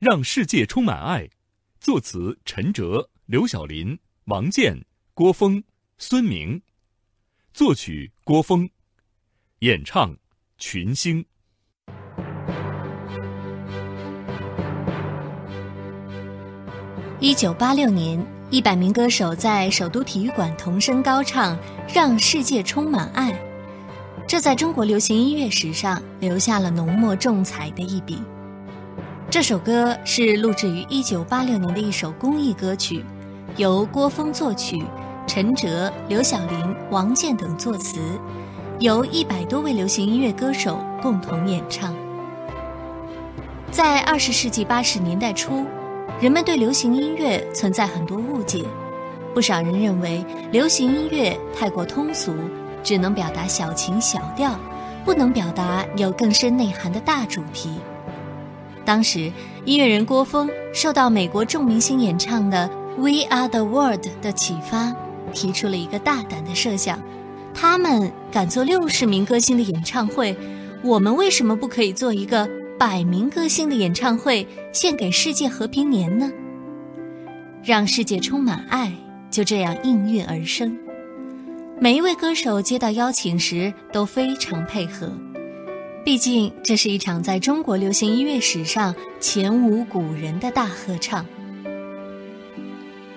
让世界充满爱，作词陈哲、刘晓林、王健、郭峰、孙明，作曲郭峰，演唱群星。一九八六年，一百名歌手在首都体育馆同声高唱《让世界充满爱》，这在中国流行音乐史上留下了浓墨重彩的一笔。这首歌是录制于一九八六年的一首公益歌曲，由郭峰作曲，陈哲、刘晓林、王健等作词，由一百多位流行音乐歌手共同演唱。在二十世纪八十年代初。人们对流行音乐存在很多误解，不少人认为流行音乐太过通俗，只能表达小情小调，不能表达有更深内涵的大主题。当时，音乐人郭峰受到美国众明星演唱的《We Are the World》的启发，提出了一个大胆的设想：他们敢做六十名歌星的演唱会，我们为什么不可以做一个？百名歌星的演唱会献给世界和平年呢？让世界充满爱，就这样应运而生。每一位歌手接到邀请时都非常配合，毕竟这是一场在中国流行音乐史上前无古人的大合唱。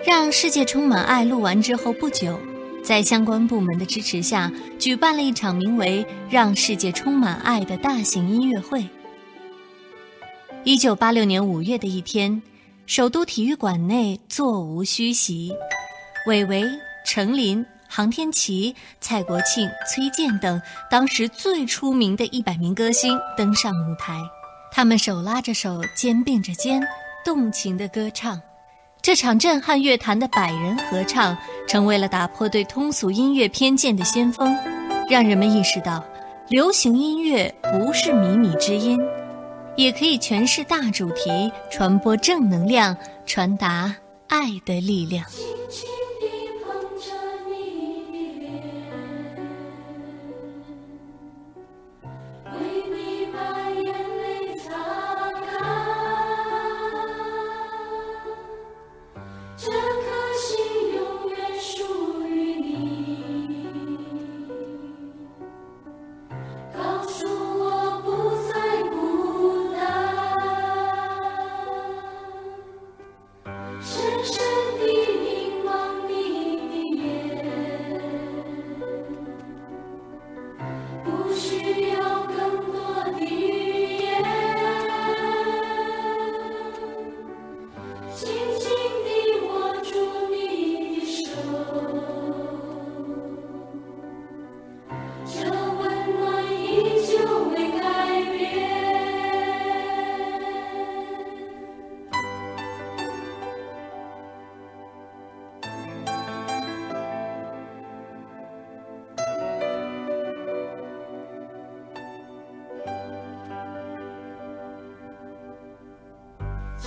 让世界充满爱录完之后不久，在相关部门的支持下，举办了一场名为“让世界充满爱”的大型音乐会。一九八六年五月的一天，首都体育馆内座无虚席，韦唯、程琳、杭天琪、蔡国庆、崔健等当时最出名的一百名歌星登上舞台，他们手拉着手，肩并着肩，动情的歌唱。这场震撼乐坛的百人合唱，成为了打破对通俗音乐偏见的先锋，让人们意识到，流行音乐不是靡靡之音。也可以诠释大主题，传播正能量，传达爱的力量。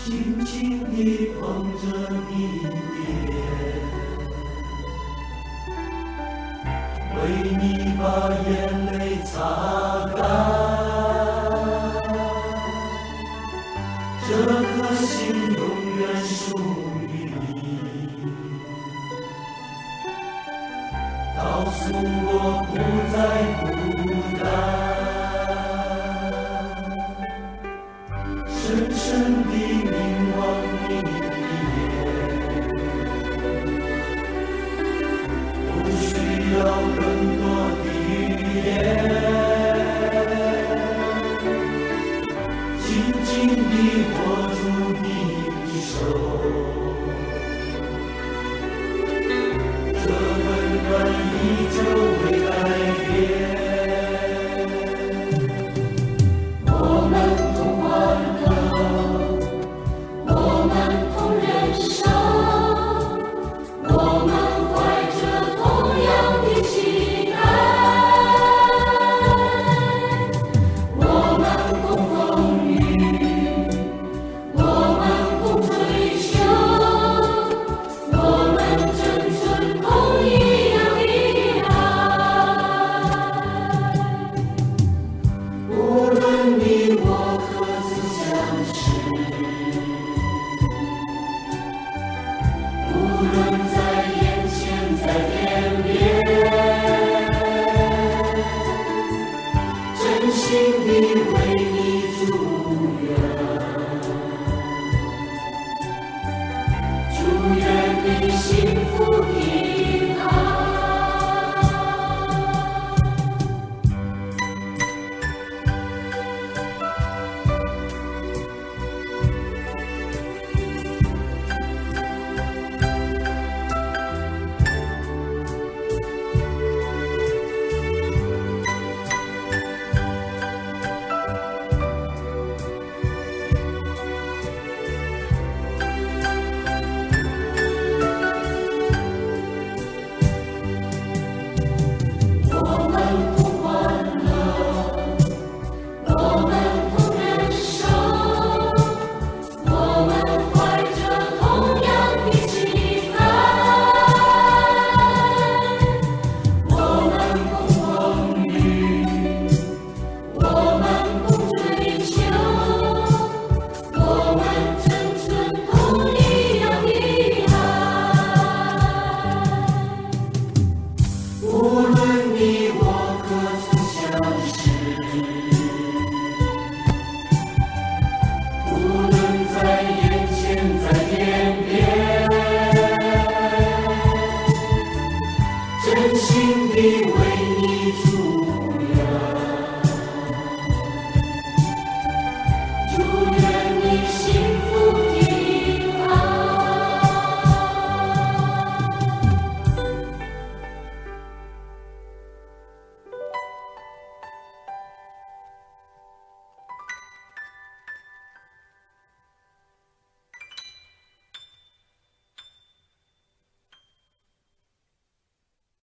轻轻地捧着你的脸，为你把眼泪擦干。这颗心永远属于你，告诉我不再孤单。紧紧地握住你的手。这温暖依旧未改变 we